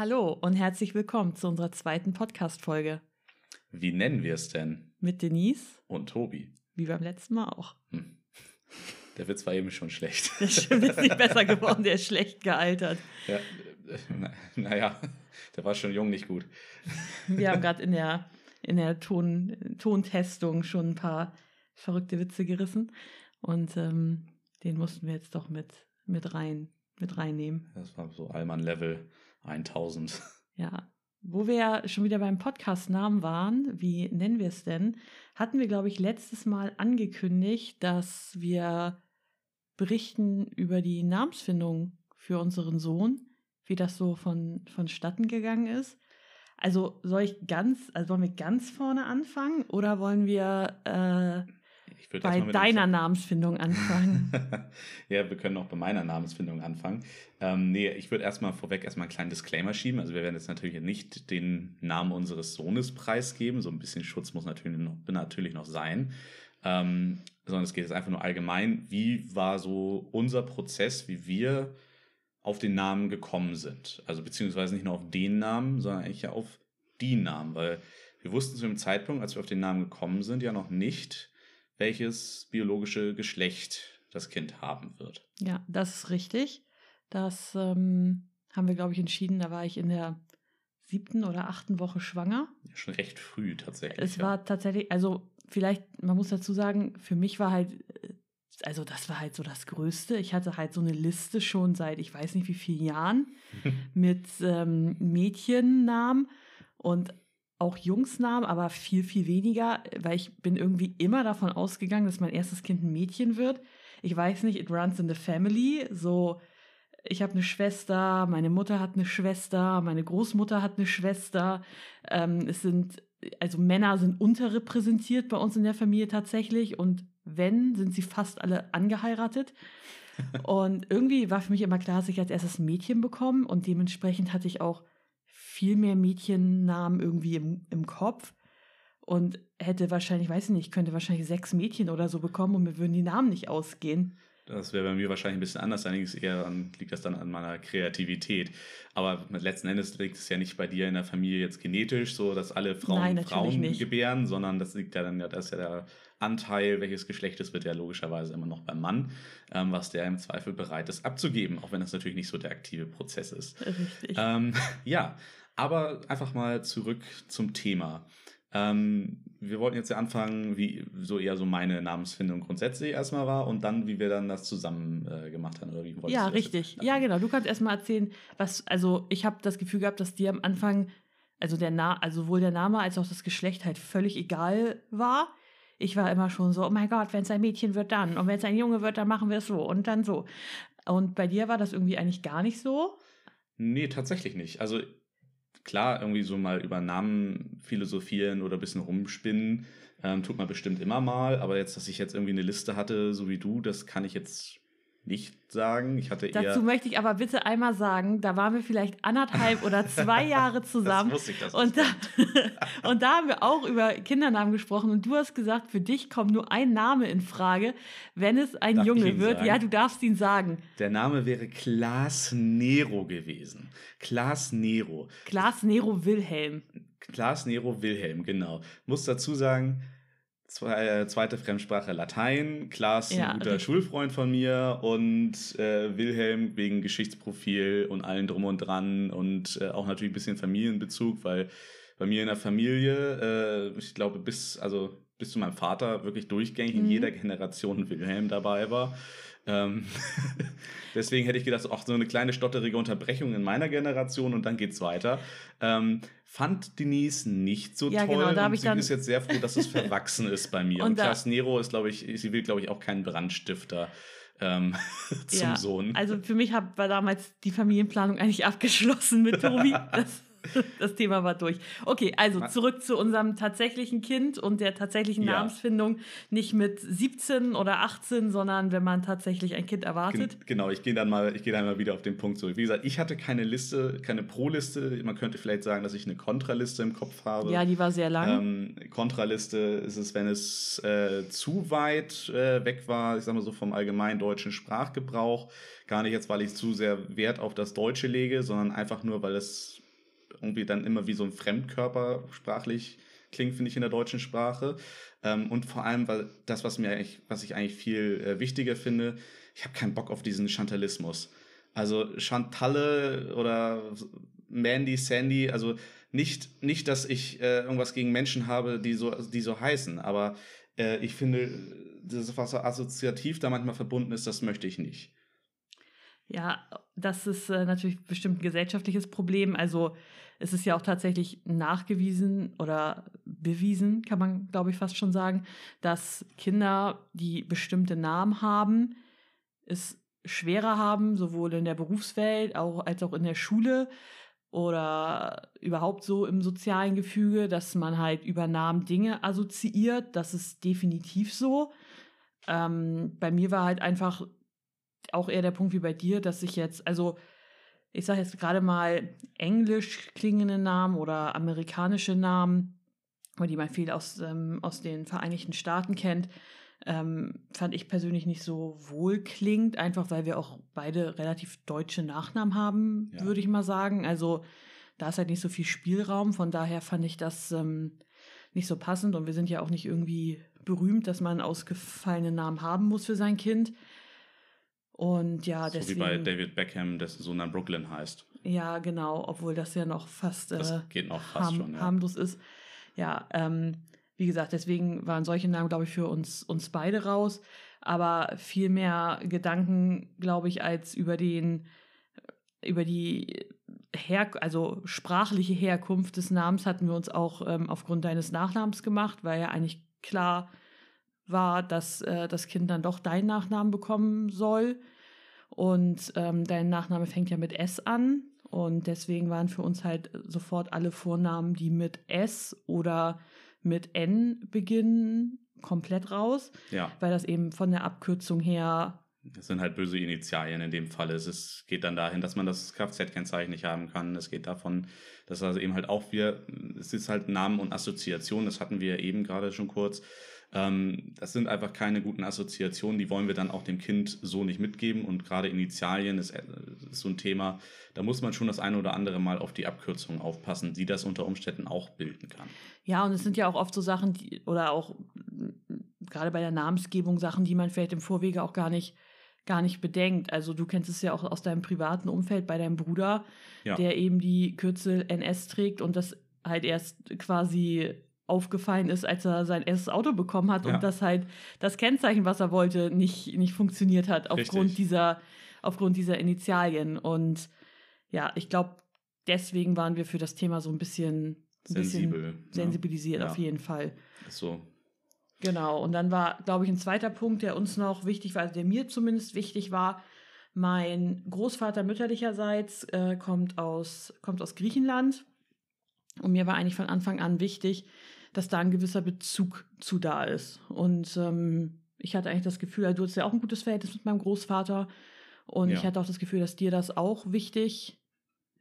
Hallo und herzlich willkommen zu unserer zweiten Podcast-Folge. Wie nennen wir es denn? Mit Denise. Und Tobi. Wie beim letzten Mal auch. Hm. Der Witz war eben schon schlecht. Der ist nicht besser geworden, der ist schlecht gealtert. Ja, naja, der war schon jung, nicht gut. Wir haben gerade in der, in der Ton, Tontestung schon ein paar verrückte Witze gerissen. Und ähm, den mussten wir jetzt doch mit, mit rein mit reinnehmen. Das war so Allmann Level 1000. Ja. Wo wir ja schon wieder beim Podcast-Namen waren, wie nennen wir es denn, hatten wir, glaube ich, letztes Mal angekündigt, dass wir berichten über die Namensfindung für unseren Sohn, wie das so von, vonstatten gegangen ist. Also soll ich ganz, also wollen wir ganz vorne anfangen oder wollen wir äh, bei deiner Namensfindung anfangen. ja, wir können auch bei meiner Namensfindung anfangen. Ähm, nee, ich würde erstmal vorweg erstmal einen kleinen Disclaimer schieben. Also wir werden jetzt natürlich nicht den Namen unseres Sohnes preisgeben. So ein bisschen Schutz muss natürlich noch, natürlich noch sein. Ähm, sondern es geht jetzt einfach nur allgemein. Wie war so unser Prozess, wie wir auf den Namen gekommen sind? Also beziehungsweise nicht nur auf den Namen, sondern eigentlich ja auf die Namen, weil wir wussten zu dem Zeitpunkt, als wir auf den Namen gekommen sind, ja noch nicht, welches biologische Geschlecht das Kind haben wird. Ja, das ist richtig. Das ähm, haben wir, glaube ich, entschieden. Da war ich in der siebten oder achten Woche schwanger. Ja, schon recht früh tatsächlich. Es ja. war tatsächlich, also vielleicht, man muss dazu sagen, für mich war halt, äh, also das war halt so das Größte. Ich hatte halt so eine Liste schon seit ich weiß nicht wie vielen Jahren mit ähm, Mädchennamen und auch Jungsnamen, aber viel, viel weniger, weil ich bin irgendwie immer davon ausgegangen, dass mein erstes Kind ein Mädchen wird. Ich weiß nicht, it runs in the family. So, ich habe eine Schwester, meine Mutter hat eine Schwester, meine Großmutter hat eine Schwester. Ähm, es sind, also Männer sind unterrepräsentiert bei uns in der Familie tatsächlich und wenn, sind sie fast alle angeheiratet. und irgendwie war für mich immer klar, dass ich als erstes ein Mädchen bekomme und dementsprechend hatte ich auch viel mehr Mädchennamen irgendwie im, im Kopf und hätte wahrscheinlich, weiß ich nicht, könnte wahrscheinlich sechs Mädchen oder so bekommen und mir würden die Namen nicht ausgehen. Das wäre bei mir wahrscheinlich ein bisschen anders, allerdings eher an, liegt das dann an meiner Kreativität. Aber letzten Endes liegt es ja nicht bei dir in der Familie jetzt genetisch, so dass alle Frauen Nein, Frauen nicht. gebären, sondern das liegt ja dann ja, das ist ja der Anteil, welches Geschlecht es wird ja logischerweise immer noch beim Mann, ähm, was der im Zweifel bereit ist abzugeben, auch wenn das natürlich nicht so der aktive Prozess ist. Richtig. Ähm, ja, aber einfach mal zurück zum Thema. Ähm, wir wollten jetzt ja anfangen, wie so eher so meine Namensfindung grundsätzlich erstmal war und dann, wie wir dann das zusammen äh, gemacht haben. Oder wie ja, richtig. Ja, genau. Du kannst erstmal erzählen, was, also ich habe das Gefühl gehabt, dass dir am Anfang, also der Na also sowohl der Name als auch das Geschlecht halt völlig egal war. Ich war immer schon so, oh mein Gott, wenn es ein Mädchen wird, dann. Und wenn es ein Junge wird, dann machen wir es so und dann so. Und bei dir war das irgendwie eigentlich gar nicht so? Nee, tatsächlich nicht. Also klar, irgendwie so mal über Namen philosophieren oder ein bisschen rumspinnen, ähm, tut man bestimmt immer mal. Aber jetzt, dass ich jetzt irgendwie eine Liste hatte, so wie du, das kann ich jetzt nicht sagen. Ich hatte eher Dazu möchte ich aber bitte einmal sagen, da waren wir vielleicht anderthalb oder zwei Jahre zusammen. das wusste ich, das und, da, und da haben wir auch über Kindernamen gesprochen und du hast gesagt, für dich kommt nur ein Name in Frage, wenn es ein Darf Junge wird. Sagen? Ja, du darfst ihn sagen. Der Name wäre Klaas Nero gewesen. Klaas Nero. Klaas Nero Wilhelm. Klaas Nero Wilhelm, genau. Muss dazu sagen, zweite Fremdsprache Latein, Klaas, ja, ein guter richtig. Schulfreund von mir und äh, Wilhelm wegen Geschichtsprofil und allen drum und dran und äh, auch natürlich ein bisschen Familienbezug, weil bei mir in der Familie, äh, ich glaube, bis, also bis zu meinem Vater wirklich durchgängig mhm. in jeder Generation Wilhelm dabei war. Ähm, deswegen hätte ich gedacht, auch so eine kleine stotterige Unterbrechung in meiner Generation und dann geht's weiter. Ähm, fand Denise nicht so ja, toll. Genau, da und ich sie ist jetzt sehr froh, dass es verwachsen ist bei mir. Und, und Klaas Nero ist, glaube ich, sie will, glaube ich, auch keinen Brandstifter. Ähm, zum ja, Sohn. Also für mich hab, war damals die Familienplanung eigentlich abgeschlossen mit Tobi. Das das Thema war durch. Okay, also zurück zu unserem tatsächlichen Kind und der tatsächlichen ja. Namensfindung. Nicht mit 17 oder 18, sondern wenn man tatsächlich ein Kind erwartet. Gen genau, ich gehe dann mal, ich gehe dann mal wieder auf den Punkt zurück. Wie gesagt, ich hatte keine Liste, keine Pro-Liste. Man könnte vielleicht sagen, dass ich eine Kontraliste im Kopf habe. Ja, die war sehr lang. Ähm, Kontraliste ist es, wenn es äh, zu weit äh, weg war, ich sag mal so vom allgemeinen deutschen Sprachgebrauch. Gar nicht jetzt, weil ich zu sehr Wert auf das Deutsche lege, sondern einfach nur, weil es irgendwie dann immer wie so ein Fremdkörper sprachlich klingt, finde ich, in der deutschen Sprache. Ähm, und vor allem, weil das, was mir eigentlich, was ich eigentlich viel äh, wichtiger finde, ich habe keinen Bock auf diesen Chantalismus. Also Chantalle oder Mandy, Sandy, also nicht, nicht dass ich äh, irgendwas gegen Menschen habe, die so, die so heißen, aber äh, ich finde, das, was so assoziativ da manchmal verbunden ist, das möchte ich nicht. Ja, das ist äh, natürlich bestimmt ein gesellschaftliches Problem. Also es ist ja auch tatsächlich nachgewiesen oder bewiesen, kann man, glaube ich, fast schon sagen, dass Kinder, die bestimmte Namen haben, es schwerer haben, sowohl in der Berufswelt auch, als auch in der Schule oder überhaupt so im sozialen Gefüge, dass man halt über Namen Dinge assoziiert. Das ist definitiv so. Ähm, bei mir war halt einfach auch eher der Punkt wie bei dir, dass ich jetzt, also ich sage jetzt gerade mal englisch klingende Namen oder amerikanische Namen, die man viel aus, ähm, aus den Vereinigten Staaten kennt, ähm, fand ich persönlich nicht so wohlklingend, einfach weil wir auch beide relativ deutsche Nachnamen haben, ja. würde ich mal sagen. Also da ist halt nicht so viel Spielraum, von daher fand ich das ähm, nicht so passend und wir sind ja auch nicht irgendwie berühmt, dass man ausgefallene Namen haben muss für sein Kind. Und ja, so deswegen. wie bei David Beckham, dessen Sohn dann Brooklyn heißt. Ja, genau, obwohl das ja noch fast, äh, geht noch fast harm, schon, ja. harmlos ist. Ja, ähm, wie gesagt, deswegen waren solche Namen, glaube ich, für uns, uns beide raus. Aber viel mehr Gedanken, glaube ich, als über den, über die Her also sprachliche Herkunft des Namens hatten wir uns auch ähm, aufgrund deines Nachnamens gemacht, weil ja eigentlich klar war, dass äh, das Kind dann doch deinen Nachnamen bekommen soll. Und ähm, dein Nachname fängt ja mit S an. Und deswegen waren für uns halt sofort alle Vornamen, die mit S oder mit N beginnen, komplett raus. Ja. Weil das eben von der Abkürzung her. Das sind halt böse Initialien in dem Fall. Es ist, geht dann dahin, dass man das Kfz-Kennzeichen nicht haben kann. Es geht davon, dass also eben halt auch wir, es ist halt Namen und Assoziation, das hatten wir eben gerade schon kurz. Ähm, das sind einfach keine guten Assoziationen, die wollen wir dann auch dem Kind so nicht mitgeben. Und gerade Initialien ist, äh, ist so ein Thema, da muss man schon das eine oder andere Mal auf die Abkürzung aufpassen, die das unter Umständen auch bilden kann. Ja, und es sind ja auch oft so Sachen, die, oder auch gerade bei der Namensgebung Sachen, die man vielleicht im Vorwege auch gar nicht gar nicht bedenkt. Also du kennst es ja auch aus deinem privaten Umfeld bei deinem Bruder, ja. der eben die Kürzel NS trägt und das halt erst quasi aufgefallen ist, als er sein erstes Auto bekommen hat ja. und dass halt das Kennzeichen, was er wollte, nicht, nicht funktioniert hat aufgrund dieser, aufgrund dieser Initialien. Und ja, ich glaube, deswegen waren wir für das Thema so ein bisschen, ein Sensibel, bisschen ne? sensibilisiert, ja. auf jeden Fall. So. Genau. Und dann war, glaube ich, ein zweiter Punkt, der uns noch wichtig war, also der mir zumindest wichtig war. Mein Großvater mütterlicherseits äh, kommt, aus, kommt aus Griechenland. Und mir war eigentlich von Anfang an wichtig, dass da ein gewisser Bezug zu da ist. Und ähm, ich hatte eigentlich das Gefühl, also du hast ja auch ein gutes Verhältnis mit meinem Großvater. Und ja. ich hatte auch das Gefühl, dass dir das auch wichtig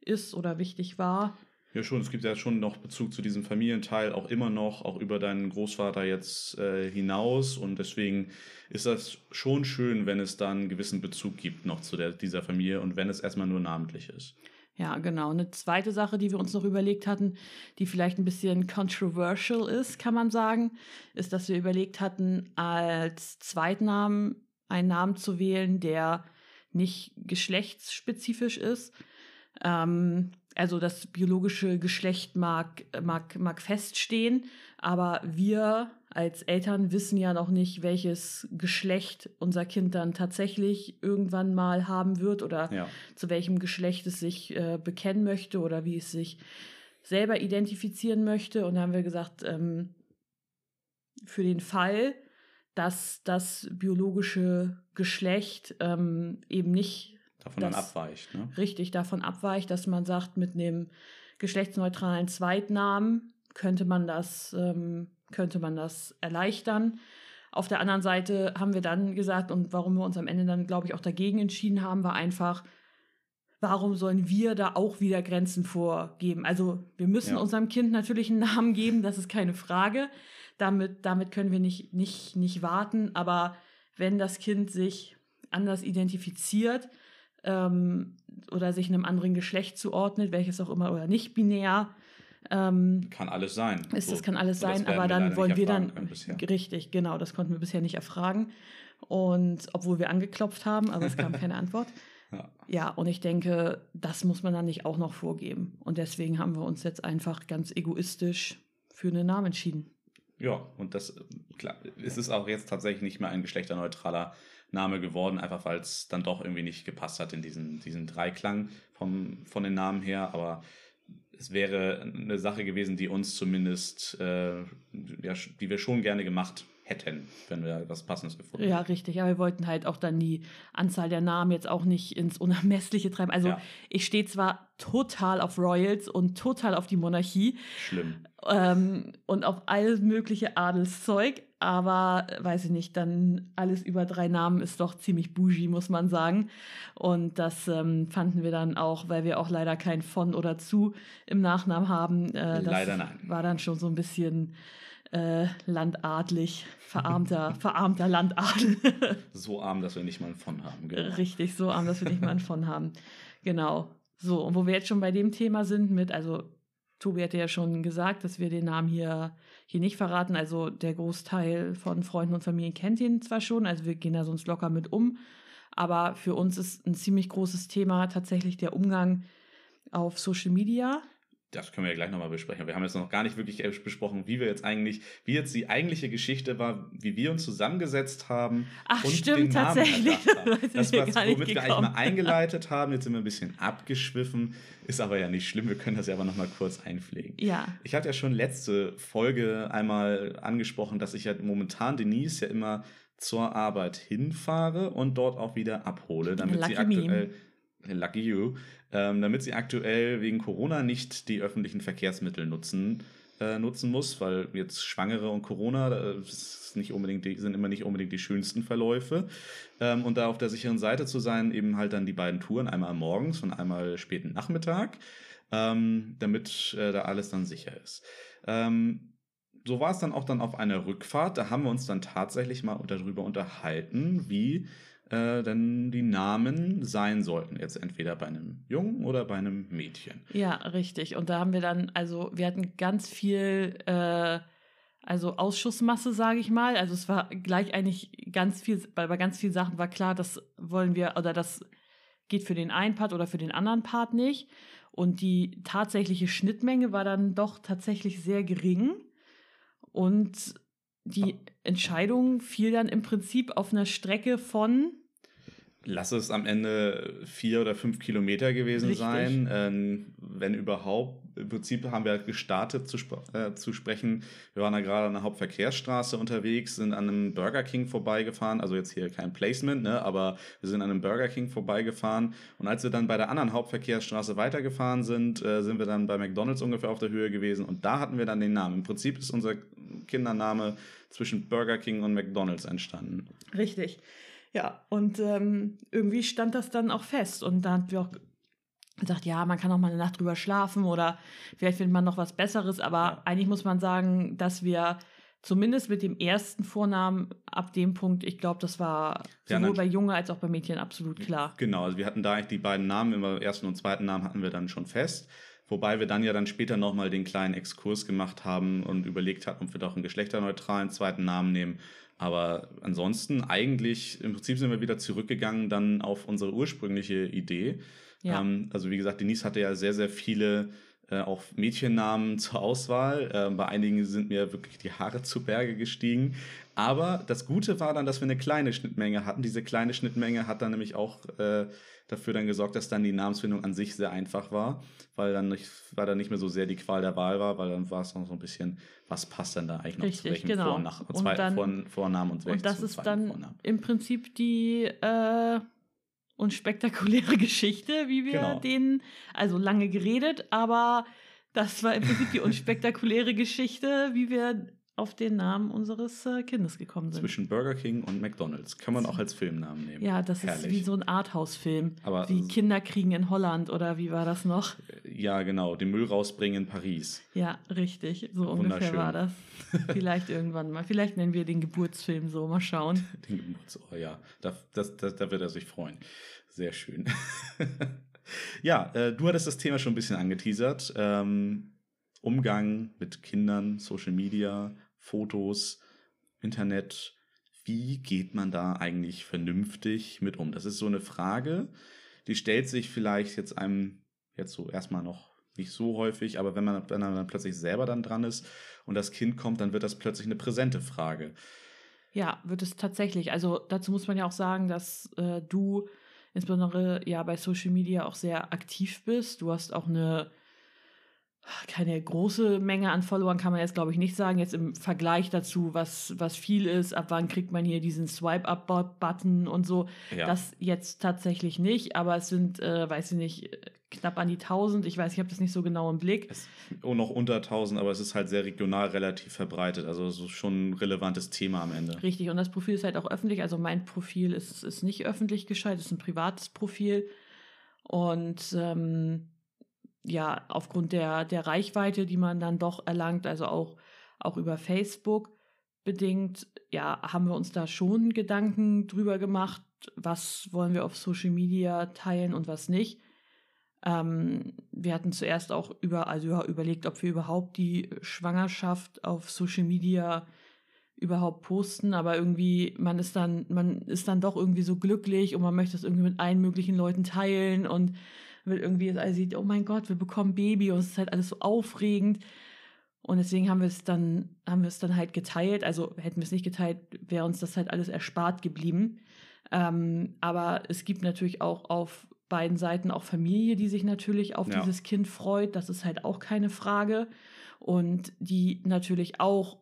ist oder wichtig war. Ja, schon. Es gibt ja schon noch Bezug zu diesem Familienteil, auch immer noch, auch über deinen Großvater jetzt äh, hinaus. Und deswegen ist das schon schön, wenn es da einen gewissen Bezug gibt noch zu der, dieser Familie und wenn es erstmal nur namentlich ist. Ja, genau. Eine zweite Sache, die wir uns noch überlegt hatten, die vielleicht ein bisschen controversial ist, kann man sagen, ist, dass wir überlegt hatten, als Zweitnamen einen Namen zu wählen, der nicht geschlechtsspezifisch ist. Ähm, also das biologische Geschlecht mag, mag, mag feststehen, aber wir als Eltern wissen ja noch nicht, welches Geschlecht unser Kind dann tatsächlich irgendwann mal haben wird oder ja. zu welchem Geschlecht es sich äh, bekennen möchte oder wie es sich selber identifizieren möchte. Und da haben wir gesagt, ähm, für den Fall, dass das biologische Geschlecht ähm, eben nicht davon das, dann abweicht. Ne? Richtig, davon abweicht, dass man sagt, mit einem geschlechtsneutralen Zweitnamen könnte man das ähm, könnte man das erleichtern. Auf der anderen Seite haben wir dann gesagt, und warum wir uns am Ende dann, glaube ich, auch dagegen entschieden haben, war einfach, warum sollen wir da auch wieder Grenzen vorgeben? Also wir müssen ja. unserem Kind natürlich einen Namen geben, das ist keine Frage. Damit, damit können wir nicht, nicht, nicht warten. Aber wenn das Kind sich anders identifiziert, ähm, oder sich einem anderen Geschlecht zuordnet, welches auch immer, oder nicht binär. Ähm, kann alles sein. Ist, so. Das kann alles sein, aber dann wollen wir dann. Richtig, genau, das konnten wir bisher nicht erfragen. Und obwohl wir angeklopft haben, aber es kam keine Antwort. Ja. ja, und ich denke, das muss man dann nicht auch noch vorgeben. Und deswegen haben wir uns jetzt einfach ganz egoistisch für einen Namen entschieden. Ja, und das, klar, es ist auch jetzt tatsächlich nicht mehr ein geschlechterneutraler Name geworden, einfach weil es dann doch irgendwie nicht gepasst hat in diesen, diesen Dreiklang vom, von den Namen her. Aber es wäre eine Sache gewesen, die uns zumindest, äh, ja, die wir schon gerne gemacht hätten, wenn wir was Passendes gefunden hätten. Ja, richtig. Aber wir wollten halt auch dann die Anzahl der Namen jetzt auch nicht ins Unermessliche treiben. Also ja. ich stehe zwar total auf Royals und total auf die Monarchie. Schlimm. Ähm, und auf alles mögliche Adelszeug, aber weiß ich nicht, dann alles über drei Namen ist doch ziemlich bougie, muss man sagen. Und das ähm, fanden wir dann auch, weil wir auch leider kein von oder zu im Nachnamen haben. Äh, leider nein. War dann schon so ein bisschen äh, landadlig, verarmter, verarmter Landadel. so arm, dass wir nicht mal ein von haben. Genau. Richtig, so arm, dass wir nicht mal ein von haben. Genau. So, und wo wir jetzt schon bei dem Thema sind mit, also Tobi hatte ja schon gesagt, dass wir den Namen hier, hier nicht verraten. Also der Großteil von Freunden und Familien kennt ihn zwar schon, also wir gehen da sonst locker mit um. Aber für uns ist ein ziemlich großes Thema tatsächlich der Umgang auf Social Media. Das können wir ja gleich nochmal besprechen. Wir haben jetzt noch gar nicht wirklich besprochen, wie wir jetzt eigentlich, wie jetzt die eigentliche Geschichte war, wie wir uns zusammengesetzt haben. Ach, und stimmt, den Namen tatsächlich. Haben. Das war, womit wir eigentlich mal eingeleitet haben. Jetzt sind wir ein bisschen abgeschwiffen. Ist aber ja nicht schlimm. Wir können das ja aber nochmal kurz einpflegen. Ja. Ich hatte ja schon letzte Folge einmal angesprochen, dass ich ja momentan Denise ja immer zur Arbeit hinfahre und dort auch wieder abhole, damit Lucky sie aktuell. Me. Lucky you ähm, damit sie aktuell wegen Corona nicht die öffentlichen Verkehrsmittel nutzen, äh, nutzen muss, weil jetzt Schwangere und Corona das nicht unbedingt die, sind immer nicht unbedingt die schönsten Verläufe. Ähm, und da auf der sicheren Seite zu sein, eben halt dann die beiden Touren, einmal morgens und einmal späten Nachmittag, ähm, damit äh, da alles dann sicher ist. Ähm, so war es dann auch dann auf einer Rückfahrt. Da haben wir uns dann tatsächlich mal darüber unterhalten, wie äh, denn die Namen sein sollten. Jetzt entweder bei einem Jungen oder bei einem Mädchen. Ja, richtig. Und da haben wir dann, also wir hatten ganz viel, äh, also Ausschussmasse, sage ich mal. Also es war gleich eigentlich ganz viel, bei, bei ganz vielen Sachen war klar, das wollen wir, oder das geht für den einen Part oder für den anderen Part nicht. Und die tatsächliche Schnittmenge war dann doch tatsächlich sehr gering. Und die Entscheidung fiel dann im Prinzip auf einer Strecke von Lass es am Ende vier oder fünf Kilometer gewesen Richtig. sein, ähm, wenn überhaupt. Im Prinzip haben wir gestartet zu, sp äh, zu sprechen. Wir waren da gerade an der Hauptverkehrsstraße unterwegs, sind an einem Burger King vorbeigefahren. Also jetzt hier kein Placement, ne? aber wir sind an einem Burger King vorbeigefahren. Und als wir dann bei der anderen Hauptverkehrsstraße weitergefahren sind, äh, sind wir dann bei McDonalds ungefähr auf der Höhe gewesen. Und da hatten wir dann den Namen. Im Prinzip ist unser Kindername zwischen Burger King und McDonalds entstanden. Richtig. Ja, und ähm, irgendwie stand das dann auch fest. Und da haben wir auch gesagt, ja, man kann auch mal eine Nacht drüber schlafen oder vielleicht findet man noch was Besseres. Aber ja. eigentlich muss man sagen, dass wir zumindest mit dem ersten Vornamen ab dem Punkt, ich glaube, das war sowohl ja, bei Junge als auch bei Mädchen absolut klar. Genau, also wir hatten da eigentlich die beiden Namen, immer ersten und zweiten Namen hatten wir dann schon fest. Wobei wir dann ja dann später nochmal den kleinen Exkurs gemacht haben und überlegt hatten, ob wir doch einen geschlechterneutralen zweiten Namen nehmen. Aber ansonsten eigentlich, im Prinzip sind wir wieder zurückgegangen dann auf unsere ursprüngliche Idee. Ja. Ähm, also wie gesagt, Denise hatte ja sehr, sehr viele äh, auch Mädchennamen zur Auswahl. Äh, bei einigen sind mir wirklich die Haare zu Berge gestiegen. Aber das Gute war dann, dass wir eine kleine Schnittmenge hatten. Diese kleine Schnittmenge hat dann nämlich auch äh, dafür dann gesorgt, dass dann die Namensfindung an sich sehr einfach war, weil dann nicht, weil dann nicht mehr so sehr die Qual der Wahl war, weil dann war es noch so ein bisschen, was passt denn da eigentlich noch Richtig, zu welchem genau. Vor nach, und dann, Vor Vornamen und, und das ist dann Vornamen. im Prinzip die äh, unspektakuläre Geschichte, wie wir genau. den, also lange geredet, aber das war im Prinzip die unspektakuläre Geschichte, wie wir auf den Namen unseres äh, Kindes gekommen sind. Zwischen Burger King und McDonalds. Kann man auch als Filmnamen nehmen. Ja, das Herrlich. ist wie so ein Arthouse-Film. Wie Kinder kriegen in Holland oder wie war das noch? Ja, genau, den Müll rausbringen in Paris. Ja, richtig. So ungefähr war das. Vielleicht irgendwann mal. Vielleicht nennen wir den Geburtsfilm so. Mal schauen. Den Geburts oh ja, da, das, das, da wird er sich freuen. Sehr schön. ja, äh, du hattest das Thema schon ein bisschen angeteasert. Ähm, Umgang mit Kindern, Social Media, Fotos, Internet. Wie geht man da eigentlich vernünftig mit um? Das ist so eine Frage, die stellt sich vielleicht jetzt einem jetzt so erstmal noch nicht so häufig, aber wenn man, wenn man dann plötzlich selber dann dran ist und das Kind kommt, dann wird das plötzlich eine präsente Frage. Ja, wird es tatsächlich. Also dazu muss man ja auch sagen, dass äh, du insbesondere ja bei Social Media auch sehr aktiv bist. Du hast auch eine keine große Menge an Followern kann man jetzt, glaube ich, nicht sagen. Jetzt im Vergleich dazu, was, was viel ist, ab wann kriegt man hier diesen Swipe-Up-Button und so. Ja. Das jetzt tatsächlich nicht, aber es sind, äh, weiß ich nicht, knapp an die 1000. Ich weiß, ich habe das nicht so genau im Blick. Es, oh, noch unter 1000, aber es ist halt sehr regional relativ verbreitet. Also es ist schon ein relevantes Thema am Ende. Richtig, und das Profil ist halt auch öffentlich. Also mein Profil ist, ist nicht öffentlich geschaltet, ist ein privates Profil. Und ähm, ja, aufgrund der, der Reichweite, die man dann doch erlangt, also auch, auch über Facebook bedingt, ja, haben wir uns da schon Gedanken drüber gemacht, was wollen wir auf Social Media teilen und was nicht. Ähm, wir hatten zuerst auch über, also überlegt, ob wir überhaupt die Schwangerschaft auf Social Media überhaupt posten, aber irgendwie, man ist dann, man ist dann doch irgendwie so glücklich und man möchte es irgendwie mit allen möglichen Leuten teilen und will irgendwie, also sieht, oh mein Gott, wir bekommen Baby und es ist halt alles so aufregend. Und deswegen haben wir es dann, haben wir es dann halt geteilt. Also hätten wir es nicht geteilt, wäre uns das halt alles erspart geblieben. Ähm, aber es gibt natürlich auch auf beiden Seiten auch Familie, die sich natürlich auf ja. dieses Kind freut. Das ist halt auch keine Frage. Und die natürlich auch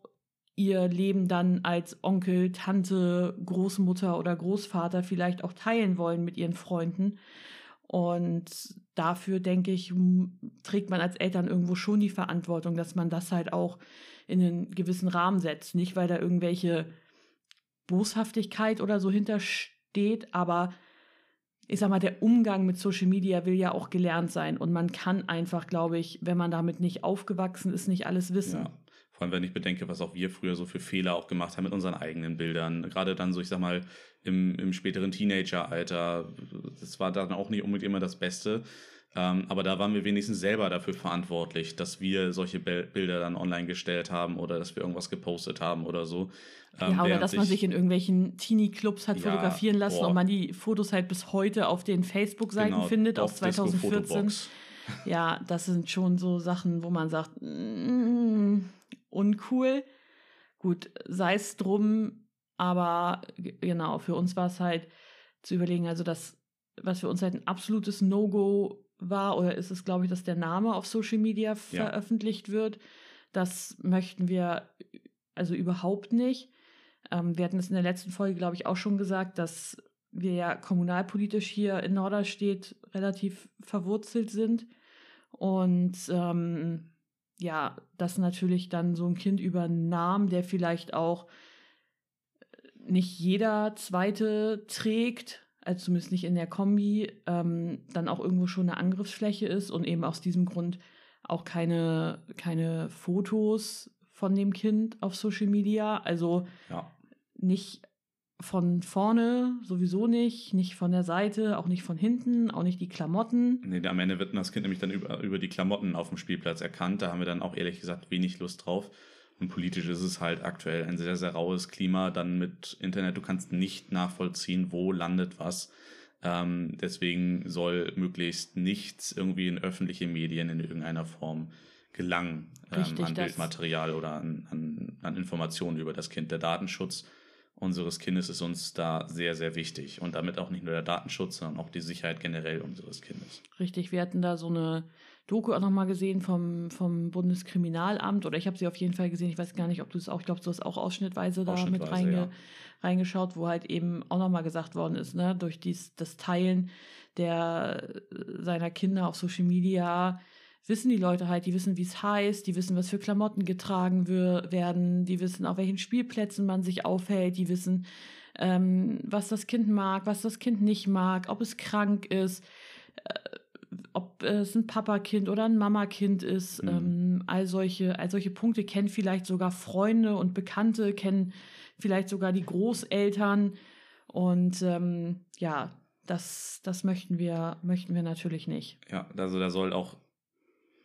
ihr Leben dann als Onkel, Tante, Großmutter oder Großvater vielleicht auch teilen wollen mit ihren Freunden. Und dafür, denke ich, trägt man als Eltern irgendwo schon die Verantwortung, dass man das halt auch in einen gewissen Rahmen setzt. Nicht, weil da irgendwelche Boshaftigkeit oder so hintersteht, aber ich sag mal, der Umgang mit Social Media will ja auch gelernt sein. Und man kann einfach, glaube ich, wenn man damit nicht aufgewachsen ist, nicht alles wissen. Ja. Vor allem, wenn ich bedenke, was auch wir früher so für Fehler auch gemacht haben mit unseren eigenen Bildern. Gerade dann so, ich sag mal, im, im späteren Teenageralter. Das war dann auch nicht unbedingt immer das Beste. Ähm, aber da waren wir wenigstens selber dafür verantwortlich, dass wir solche Bilder dann online gestellt haben oder dass wir irgendwas gepostet haben oder so. Ähm, ja, oder dass man sich in irgendwelchen Teenie-Clubs hat ja, fotografieren lassen boah. und man die Fotos halt bis heute auf den Facebook-Seiten genau, findet aus 2014. Ja, das sind schon so Sachen, wo man sagt, mm, uncool. Gut, sei es drum, aber genau, für uns war es halt zu überlegen, also das, was für uns halt ein absolutes No-Go war, oder ist es, glaube ich, dass der Name auf Social Media ja. veröffentlicht wird. Das möchten wir also überhaupt nicht. Ähm, wir hatten es in der letzten Folge, glaube ich, auch schon gesagt, dass wir ja kommunalpolitisch hier in Norderstedt relativ verwurzelt sind. Und ähm, ja, dass natürlich dann so ein Kind über einen Namen, der vielleicht auch nicht jeder Zweite trägt, also zumindest nicht in der Kombi, ähm, dann auch irgendwo schon eine Angriffsfläche ist und eben aus diesem Grund auch keine, keine Fotos von dem Kind auf Social Media. Also ja. nicht von vorne sowieso nicht, nicht von der Seite, auch nicht von hinten, auch nicht die Klamotten. Nee, am Ende wird das Kind nämlich dann über, über die Klamotten auf dem Spielplatz erkannt. Da haben wir dann auch ehrlich gesagt wenig Lust drauf. Und politisch ist es halt aktuell ein sehr, sehr raues Klima. Dann mit Internet, du kannst nicht nachvollziehen, wo landet was. Ähm, deswegen soll möglichst nichts irgendwie in öffentliche Medien in irgendeiner Form gelangen ähm, an Bildmaterial oder an, an, an Informationen über das Kind. Der Datenschutz unseres Kindes ist uns da sehr, sehr wichtig. Und damit auch nicht nur der Datenschutz, sondern auch die Sicherheit generell unseres Kindes. Richtig, wir hatten da so eine Doku auch nochmal gesehen vom, vom Bundeskriminalamt oder ich habe sie auf jeden Fall gesehen. Ich weiß gar nicht, ob du es auch, ich glaube, du hast auch ausschnittweise da ausschnittweise, mit reinge, ja. reingeschaut, wo halt eben auch nochmal gesagt worden ist, ne, durch dies, das Teilen der seiner Kinder auf Social Media wissen die Leute halt, die wissen, wie es heißt, die wissen, was für Klamotten getragen werden, die wissen, auf welchen Spielplätzen man sich aufhält, die wissen, ähm, was das Kind mag, was das Kind nicht mag, ob es krank ist. Äh, ob es ein Papa-Kind oder ein Mama-Kind ist. Mhm. Ähm, all, solche, all solche Punkte kennen vielleicht sogar Freunde und Bekannte, kennen vielleicht sogar die Großeltern. Und ähm, ja, das, das möchten wir, möchten wir natürlich nicht. Ja, also da soll auch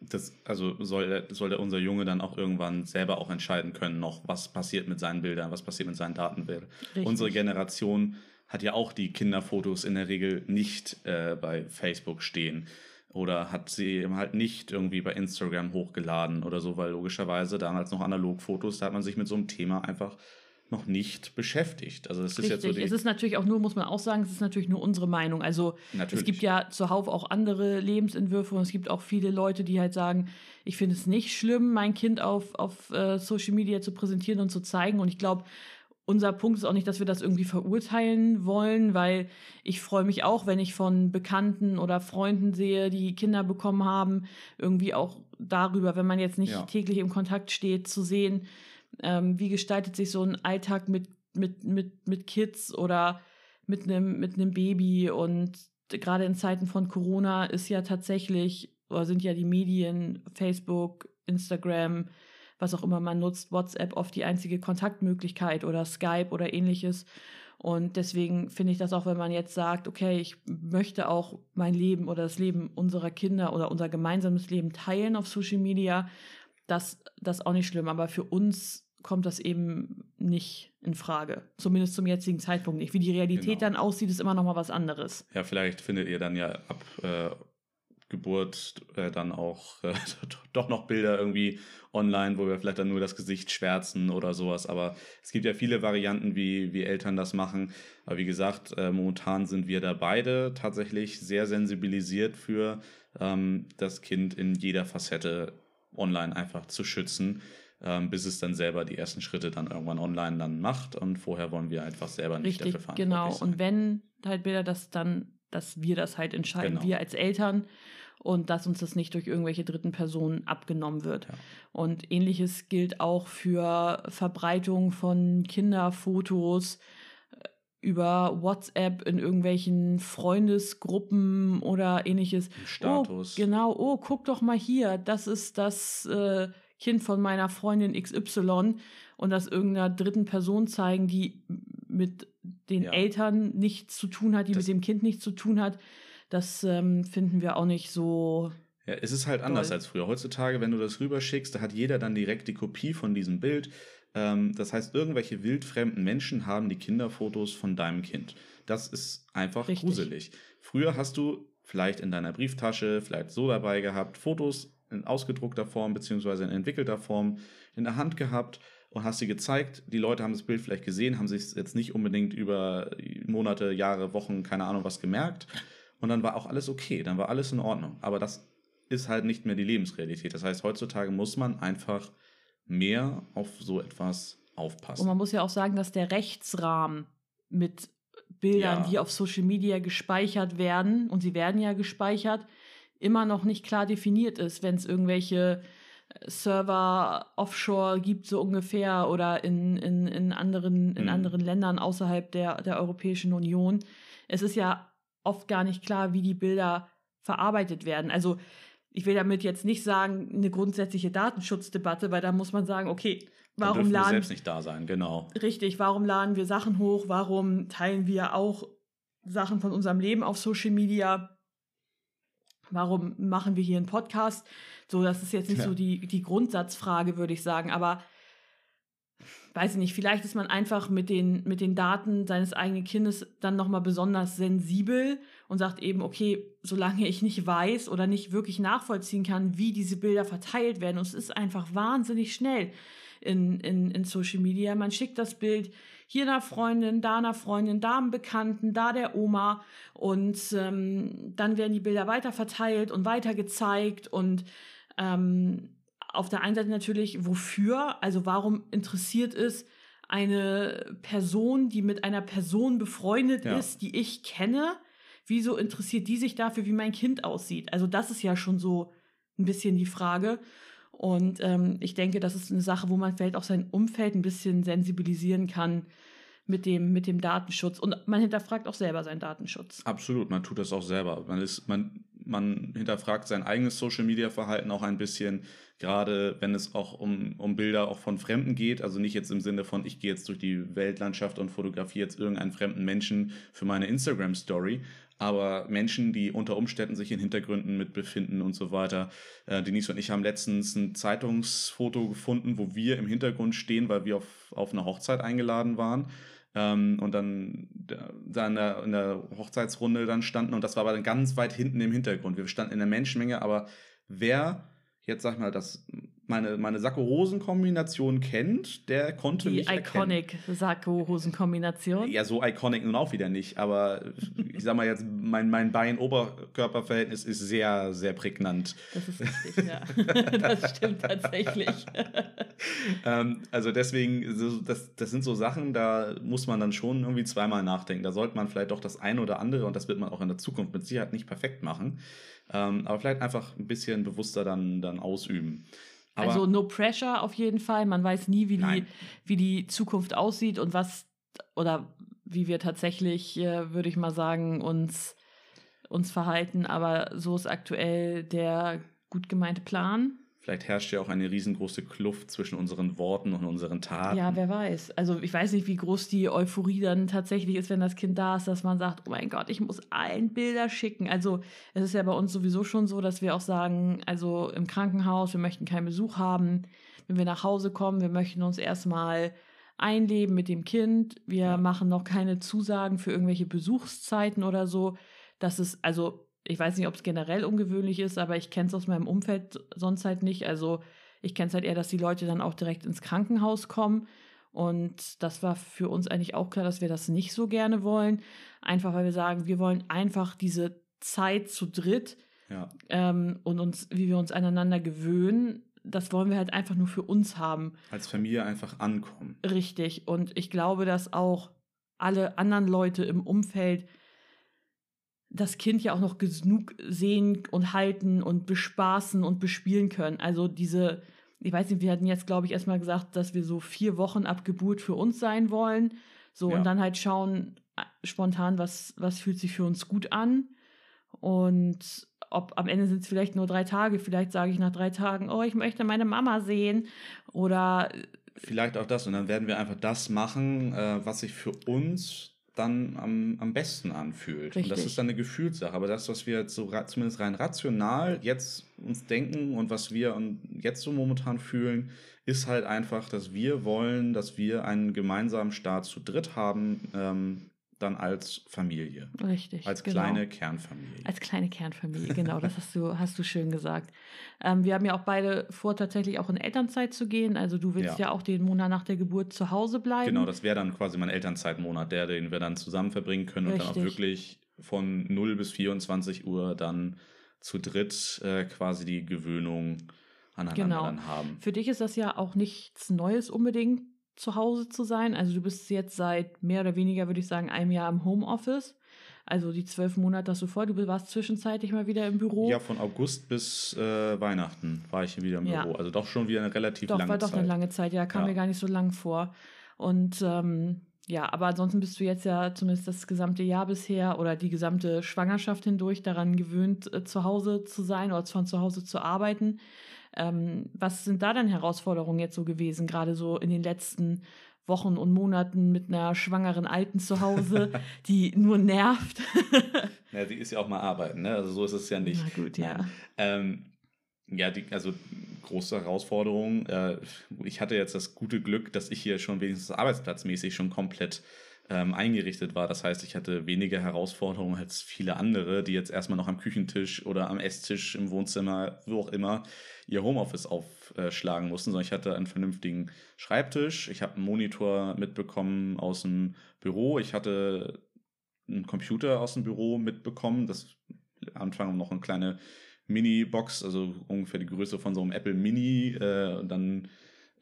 das, also soll, soll der, unser Junge dann auch irgendwann selber auch entscheiden können, noch was passiert mit seinen Bildern, was passiert mit seinen Datenbildern. Unsere Generation hat ja auch die Kinderfotos in der Regel nicht äh, bei Facebook stehen oder hat sie eben halt nicht irgendwie bei Instagram hochgeladen oder so, weil logischerweise damals noch Analogfotos, da hat man sich mit so einem Thema einfach noch nicht beschäftigt. Also es ist Richtig. jetzt so es ist natürlich auch nur, muss man auch sagen, es ist natürlich nur unsere Meinung. Also natürlich. es gibt ja zuhauf auch andere Lebensentwürfe und es gibt auch viele Leute, die halt sagen, ich finde es nicht schlimm, mein Kind auf, auf uh, Social Media zu präsentieren und zu zeigen. Und ich glaube, unser Punkt ist auch nicht, dass wir das irgendwie verurteilen wollen, weil ich freue mich auch, wenn ich von Bekannten oder Freunden sehe, die Kinder bekommen haben, irgendwie auch darüber, wenn man jetzt nicht ja. täglich im Kontakt steht, zu sehen, ähm, wie gestaltet sich so ein Alltag mit, mit, mit, mit Kids oder mit einem mit einem Baby und gerade in Zeiten von Corona ist ja tatsächlich oder sind ja die Medien Facebook, Instagram, was auch immer man nutzt, WhatsApp oft die einzige Kontaktmöglichkeit oder Skype oder ähnliches. Und deswegen finde ich das auch, wenn man jetzt sagt, okay, ich möchte auch mein Leben oder das Leben unserer Kinder oder unser gemeinsames Leben teilen auf Social Media, das, das auch nicht schlimm. Aber für uns kommt das eben nicht in Frage. Zumindest zum jetzigen Zeitpunkt nicht. Wie die Realität genau. dann aussieht, ist immer noch mal was anderes. Ja, vielleicht findet ihr dann ja ab äh, Geburt äh, dann auch äh, doch noch Bilder irgendwie online, wo wir vielleicht dann nur das Gesicht schwärzen oder sowas. Aber es gibt ja viele Varianten, wie, wie Eltern das machen. Aber wie gesagt, äh, momentan sind wir da beide tatsächlich sehr sensibilisiert für ähm, das Kind in jeder Facette online einfach zu schützen ähm, bis es dann selber die ersten Schritte dann irgendwann online dann macht. Und vorher wollen wir einfach selber nicht Richtig, dafür verantwortlich genau. sein. Und wenn halt Bilder das dann, dass wir das halt entscheiden, genau. wir als Eltern und dass uns das nicht durch irgendwelche dritten Personen abgenommen wird. Ja. Und ähnliches gilt auch für Verbreitung von Kinderfotos über WhatsApp in irgendwelchen Freundesgruppen oder ähnliches. Status. Oh, genau, oh, guck doch mal hier, das ist das äh, Kind von meiner Freundin XY und das irgendeiner dritten Person zeigen, die mit den ja. Eltern nichts zu tun hat, die das mit dem Kind nichts zu tun hat, das ähm, finden wir auch nicht so. Ja, es ist halt anders als früher. Heutzutage, wenn du das rüberschickst, da hat jeder dann direkt die Kopie von diesem Bild. Ähm, das heißt, irgendwelche wildfremden Menschen haben die Kinderfotos von deinem Kind. Das ist einfach Richtig. gruselig. Früher hast du vielleicht in deiner Brieftasche, vielleicht so dabei gehabt, Fotos in ausgedruckter Form beziehungsweise in entwickelter Form in der Hand gehabt und hast sie gezeigt. Die Leute haben das Bild vielleicht gesehen, haben sich jetzt nicht unbedingt über Monate, Jahre, Wochen, keine Ahnung was gemerkt. Und dann war auch alles okay, dann war alles in Ordnung. Aber das ist halt nicht mehr die Lebensrealität. Das heißt, heutzutage muss man einfach mehr auf so etwas aufpassen. Und man muss ja auch sagen, dass der Rechtsrahmen mit Bildern, ja. die auf Social Media gespeichert werden, und sie werden ja gespeichert, immer noch nicht klar definiert ist, wenn es irgendwelche äh, Server offshore gibt, so ungefähr, oder in, in, in, anderen, in mhm. anderen Ländern außerhalb der, der Europäischen Union. Es ist ja oft gar nicht klar, wie die Bilder verarbeitet werden. Also ich will damit jetzt nicht sagen, eine grundsätzliche Datenschutzdebatte, weil da muss man sagen, okay, warum laden wir selbst nicht da sein, genau. Richtig, warum laden wir Sachen hoch? Warum teilen wir auch Sachen von unserem Leben auf Social Media? warum machen wir hier einen Podcast? So, das ist jetzt nicht ja. so die, die Grundsatzfrage, würde ich sagen, aber weiß ich nicht, vielleicht ist man einfach mit den, mit den Daten seines eigenen Kindes dann nochmal besonders sensibel und sagt eben, okay, solange ich nicht weiß oder nicht wirklich nachvollziehen kann, wie diese Bilder verteilt werden, und es ist einfach wahnsinnig schnell in, in, in Social Media, man schickt das Bild hier einer Freundin, da einer Freundin, da einem Bekannten, da der Oma und ähm, dann werden die Bilder weiter verteilt und weiter gezeigt und ähm, auf der einen Seite natürlich, wofür, also warum interessiert es eine Person, die mit einer Person befreundet ja. ist, die ich kenne, wieso interessiert die sich dafür, wie mein Kind aussieht? Also das ist ja schon so ein bisschen die Frage. Und ähm, ich denke, das ist eine Sache, wo man vielleicht auch sein Umfeld ein bisschen sensibilisieren kann mit dem, mit dem Datenschutz. Und man hinterfragt auch selber seinen Datenschutz. Absolut, man tut das auch selber. Man ist, man man hinterfragt sein eigenes Social-Media-Verhalten auch ein bisschen, gerade wenn es auch um, um Bilder auch von Fremden geht. Also nicht jetzt im Sinne von, ich gehe jetzt durch die Weltlandschaft und fotografiere jetzt irgendeinen fremden Menschen für meine Instagram-Story, aber Menschen, die unter Umständen sich in Hintergründen mit befinden und so weiter. Äh, Denise und ich haben letztens ein Zeitungsfoto gefunden, wo wir im Hintergrund stehen, weil wir auf, auf eine Hochzeit eingeladen waren. Ähm, und dann da in der, in der Hochzeitsrunde dann standen und das war aber dann ganz weit hinten im Hintergrund. Wir standen in der Menschenmenge, aber wer jetzt sag mal das meine, meine Sakko-Hosen-Kombination kennt, der konnte Die mich iconic Sakko-Hosen-Kombination. Ja, so iconic nun auch wieder nicht, aber ich sag mal jetzt, mein, mein Bein-Oberkörper-Verhältnis ist sehr, sehr prägnant. Das ist richtig, ja. das stimmt tatsächlich. ähm, also deswegen, das, das sind so Sachen, da muss man dann schon irgendwie zweimal nachdenken. Da sollte man vielleicht doch das eine oder andere, und das wird man auch in der Zukunft mit Sicherheit nicht perfekt machen, ähm, aber vielleicht einfach ein bisschen bewusster dann, dann ausüben. Aber also no pressure auf jeden Fall. Man weiß nie, wie die, wie die Zukunft aussieht und was oder wie wir tatsächlich, äh, würde ich mal sagen, uns, uns verhalten. Aber so ist aktuell der gut gemeinte Plan. Vielleicht herrscht ja auch eine riesengroße Kluft zwischen unseren Worten und unseren Taten. Ja, wer weiß. Also ich weiß nicht, wie groß die Euphorie dann tatsächlich ist, wenn das Kind da ist, dass man sagt, oh mein Gott, ich muss allen Bilder schicken. Also es ist ja bei uns sowieso schon so, dass wir auch sagen, also im Krankenhaus, wir möchten keinen Besuch haben. Wenn wir nach Hause kommen, wir möchten uns erstmal einleben mit dem Kind. Wir ja. machen noch keine Zusagen für irgendwelche Besuchszeiten oder so. Das ist, also ich weiß nicht, ob es generell ungewöhnlich ist, aber ich kenne es aus meinem Umfeld sonst halt nicht. Also ich kenne es halt eher, dass die Leute dann auch direkt ins Krankenhaus kommen. Und das war für uns eigentlich auch klar, dass wir das nicht so gerne wollen. Einfach weil wir sagen, wir wollen einfach diese Zeit zu dritt ja. ähm, und uns, wie wir uns aneinander gewöhnen, das wollen wir halt einfach nur für uns haben. Als Familie einfach ankommen. Richtig. Und ich glaube, dass auch alle anderen Leute im Umfeld das Kind ja auch noch genug sehen und halten und bespaßen und bespielen können. Also diese, ich weiß nicht, wir hatten jetzt, glaube ich, erstmal gesagt, dass wir so vier Wochen ab Geburt für uns sein wollen. So, ja. und dann halt schauen, äh, spontan, was, was fühlt sich für uns gut an. Und ob am Ende sind es vielleicht nur drei Tage, vielleicht sage ich nach drei Tagen, oh, ich möchte meine Mama sehen. Oder vielleicht auch das. Und dann werden wir einfach das machen, äh, was sich für uns dann am, am besten anfühlt. Richtig. Und das ist dann eine Gefühlssache. Aber das, was wir jetzt so zumindest rein rational jetzt uns denken und was wir jetzt so momentan fühlen, ist halt einfach, dass wir wollen, dass wir einen gemeinsamen Staat zu dritt haben, ähm, dann als Familie. Richtig. Als genau. kleine Kernfamilie. Als kleine Kernfamilie, genau, das hast du, hast du schön gesagt. Ähm, wir haben ja auch beide vor, tatsächlich auch in Elternzeit zu gehen. Also du willst ja, ja auch den Monat nach der Geburt zu Hause bleiben. Genau, das wäre dann quasi mein Elternzeitmonat, der, den wir dann zusammen verbringen können Richtig. und dann auch wirklich von 0 bis 24 Uhr dann zu dritt äh, quasi die Gewöhnung aneinander genau. dann haben. Für dich ist das ja auch nichts Neues unbedingt zu Hause zu sein. Also du bist jetzt seit mehr oder weniger, würde ich sagen, einem Jahr im Homeoffice. Also die zwölf Monate hast du vor. Du warst zwischenzeitlich mal wieder im Büro. Ja, von August bis äh, Weihnachten war ich wieder im ja. Büro. Also doch schon wieder eine relativ doch, lange Zeit. Doch, war doch eine lange Zeit. Ja, kam ja. mir gar nicht so lang vor. Und ähm, ja, aber ansonsten bist du jetzt ja zumindest das gesamte Jahr bisher oder die gesamte Schwangerschaft hindurch daran gewöhnt, äh, zu Hause zu sein oder von zu Hause zu arbeiten. Ähm, was sind da denn Herausforderungen jetzt so gewesen, gerade so in den letzten Wochen und Monaten mit einer schwangeren Alten zu Hause, die nur nervt? ja, die ist ja auch mal arbeiten, ne? Also so ist es ja nicht. Na gut, ja. Ähm, ja, die, also große Herausforderung. Äh, ich hatte jetzt das gute Glück, dass ich hier schon wenigstens arbeitsplatzmäßig schon komplett ähm, eingerichtet war. Das heißt, ich hatte weniger Herausforderungen als viele andere, die jetzt erstmal noch am Küchentisch oder am Esstisch im Wohnzimmer, wo auch immer, ihr Homeoffice aufschlagen mussten, sondern ich hatte einen vernünftigen Schreibtisch. Ich habe einen Monitor mitbekommen aus dem Büro. Ich hatte einen Computer aus dem Büro mitbekommen. Das am Anfang noch eine kleine Mini-Box, also ungefähr die Größe von so einem Apple Mini. Äh, dann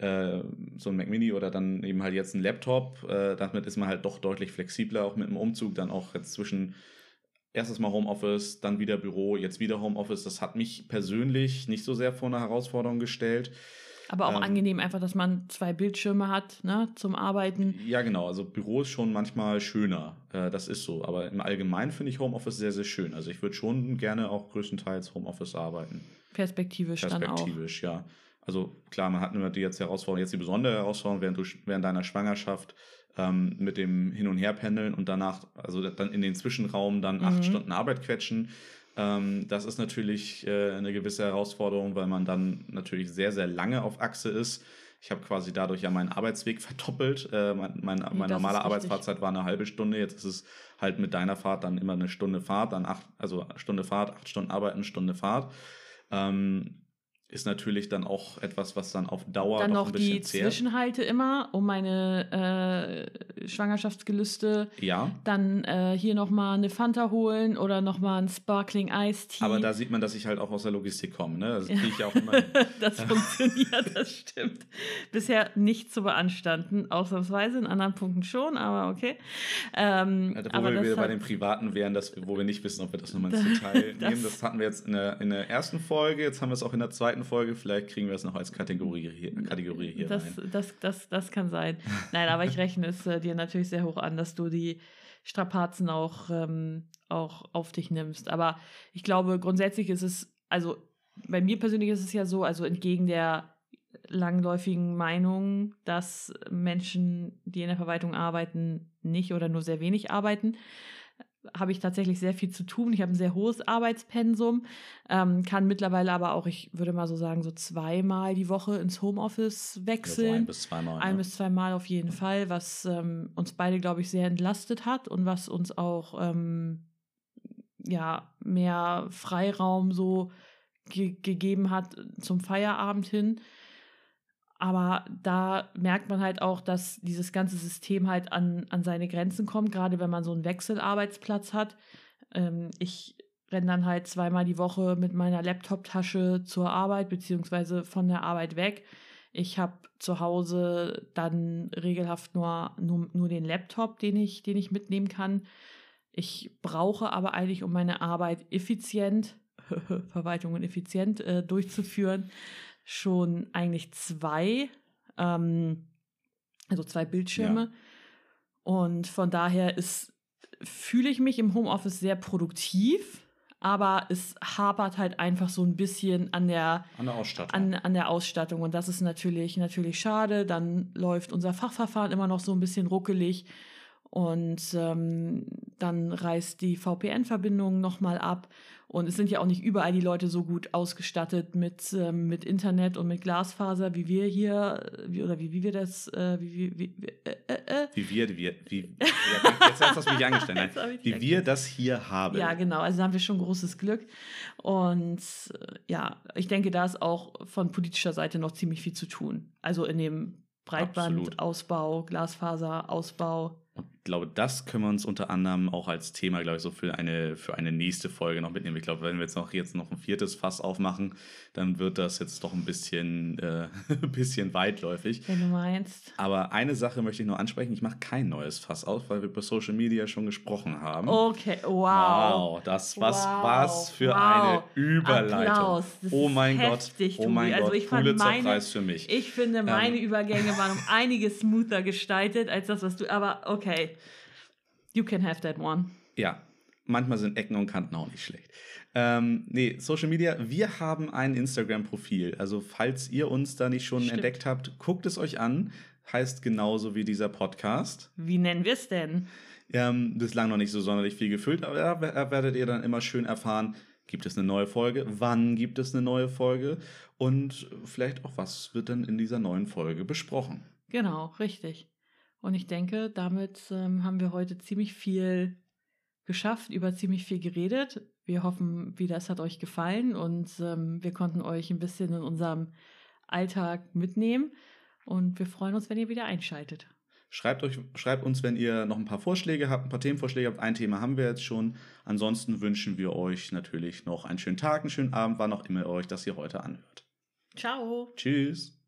äh, so ein Mac Mini oder dann eben halt jetzt ein Laptop. Äh, damit ist man halt doch deutlich flexibler, auch mit dem Umzug, dann auch jetzt zwischen erstes Mal Homeoffice, dann wieder Büro, jetzt wieder Homeoffice. Das hat mich persönlich nicht so sehr vor eine Herausforderung gestellt. Aber auch ähm, angenehm einfach, dass man zwei Bildschirme hat ne, zum Arbeiten. Ja, genau. Also Büro ist schon manchmal schöner. Äh, das ist so. Aber im Allgemeinen finde ich Homeoffice sehr, sehr schön. Also ich würde schon gerne auch größtenteils Homeoffice arbeiten. Perspektivisch, Perspektivisch dann auch. Perspektivisch, ja. Also klar, man hat immer die jetzt Herausforderung, jetzt die besondere Herausforderung während, du, während deiner Schwangerschaft ähm, mit dem Hin- und Herpendeln und danach, also dann in den Zwischenraum dann acht mhm. Stunden Arbeit quetschen. Ähm, das ist natürlich äh, eine gewisse Herausforderung, weil man dann natürlich sehr, sehr lange auf Achse ist. Ich habe quasi dadurch ja meinen Arbeitsweg verdoppelt. Äh, mein, mein, meine normale Arbeitsfahrzeit war eine halbe Stunde. Jetzt ist es halt mit deiner Fahrt dann immer eine Stunde Fahrt, dann acht, also Stunde Fahrt, acht Stunden Arbeiten, Stunde Fahrt. Ähm, ist natürlich dann auch etwas, was dann auf Dauer dann noch ein bisschen die zehrt. Zwischenhalte immer, um meine äh, Schwangerschaftsgelüste. Ja. Dann äh, hier nochmal eine Fanta holen oder nochmal ein Sparkling Ice Tea. Aber da sieht man, dass ich halt auch aus der Logistik komme. Ne? Das kriege ich auch immer. das funktioniert, das stimmt. Bisher nicht zu beanstanden, ausnahmsweise, in anderen Punkten schon, aber okay. Ähm, ja, wo aber wir wieder bei den Privaten wären, dass, wo wir nicht wissen, ob wir das nochmal ins Detail nehmen. Das hatten wir jetzt in der, in der ersten Folge, jetzt haben wir es auch in der zweiten zweiten Folge. Vielleicht kriegen wir es noch als Kategorie hier, Kategorie hier das, rein. Das, das, das kann sein. Nein, aber ich rechne es äh, dir natürlich sehr hoch an, dass du die Strapazen auch, ähm, auch auf dich nimmst. Aber ich glaube, grundsätzlich ist es, also bei mir persönlich ist es ja so, also entgegen der langläufigen Meinung, dass Menschen, die in der Verwaltung arbeiten, nicht oder nur sehr wenig arbeiten habe ich tatsächlich sehr viel zu tun. Ich habe ein sehr hohes Arbeitspensum, ähm, kann mittlerweile aber auch, ich würde mal so sagen, so zweimal die Woche ins Homeoffice wechseln. Ja, so ein bis zweimal. Ein ja. bis zweimal auf jeden Fall, was ähm, uns beide, glaube ich, sehr entlastet hat und was uns auch ähm, ja mehr Freiraum so ge gegeben hat zum Feierabend hin. Aber da merkt man halt auch, dass dieses ganze System halt an, an seine Grenzen kommt, gerade wenn man so einen Wechselarbeitsplatz hat. Ähm, ich renne dann halt zweimal die Woche mit meiner Laptop-Tasche zur Arbeit beziehungsweise von der Arbeit weg. Ich habe zu Hause dann regelhaft nur, nur, nur den Laptop, den ich, den ich mitnehmen kann. Ich brauche aber eigentlich, um meine Arbeit effizient, Verwaltung und effizient äh, durchzuführen, schon eigentlich zwei, ähm, also zwei Bildschirme. Ja. Und von daher ist, fühle ich mich im Homeoffice sehr produktiv, aber es hapert halt einfach so ein bisschen an der, an der Ausstattung. An, an der Ausstattung. Und das ist natürlich, natürlich schade. Dann läuft unser Fachverfahren immer noch so ein bisschen ruckelig. Und ähm, dann reißt die VPN-Verbindung nochmal ab. Und es sind ja auch nicht überall die Leute so gut ausgestattet mit, ähm, mit Internet und mit Glasfaser, wie wir hier, wie, oder wie, wie wir das, äh, wie, wie, wie, äh, äh, äh. wie wir, wie, wie, jetzt hast du mich angestellt, nein, wie wir das hier haben. Ja, genau, also da haben wir schon großes Glück. Und äh, ja, ich denke, da ist auch von politischer Seite noch ziemlich viel zu tun. Also in dem Breitbandausbau, Glasfaserausbau. Und glaube, das können wir uns unter anderem auch als Thema, glaube ich, so für eine, für eine nächste Folge noch mitnehmen. Ich glaube, wenn wir jetzt noch, jetzt noch ein viertes Fass aufmachen, dann wird das jetzt doch ein bisschen, äh, ein bisschen weitläufig. Wenn du meinst. Aber eine Sache möchte ich noch ansprechen. Ich mache kein neues Fass auf, weil wir über Social Media schon gesprochen haben. Okay, wow. Wow, das was, wow. was für wow. eine Überleitung. Applaus. Das oh mein Gott, oh mein also Gott, ich Pulitzer-Preis für mich. Ich finde, meine ähm. Übergänge waren um einiges smoother gestaltet als das, was du, aber okay. You can have that one. Ja, manchmal sind Ecken und Kanten auch nicht schlecht. Ähm, nee, Social Media, wir haben ein Instagram-Profil. Also, falls ihr uns da nicht schon Stimmt. entdeckt habt, guckt es euch an. Heißt genauso wie dieser Podcast. Wie nennen wir es denn? Ähm, bislang noch nicht so sonderlich viel gefüllt, aber da werdet ihr dann immer schön erfahren, gibt es eine neue Folge, wann gibt es eine neue Folge und vielleicht auch, was wird dann in dieser neuen Folge besprochen. Genau, richtig. Und ich denke, damit ähm, haben wir heute ziemlich viel geschafft, über ziemlich viel geredet. Wir hoffen, wie das hat euch gefallen und ähm, wir konnten euch ein bisschen in unserem Alltag mitnehmen. Und wir freuen uns, wenn ihr wieder einschaltet. Schreibt, euch, schreibt uns, wenn ihr noch ein paar Vorschläge habt, ein paar Themenvorschläge habt. Ein Thema haben wir jetzt schon. Ansonsten wünschen wir euch natürlich noch einen schönen Tag, einen schönen Abend, wann auch immer ihr euch das hier heute anhört. Ciao. Tschüss.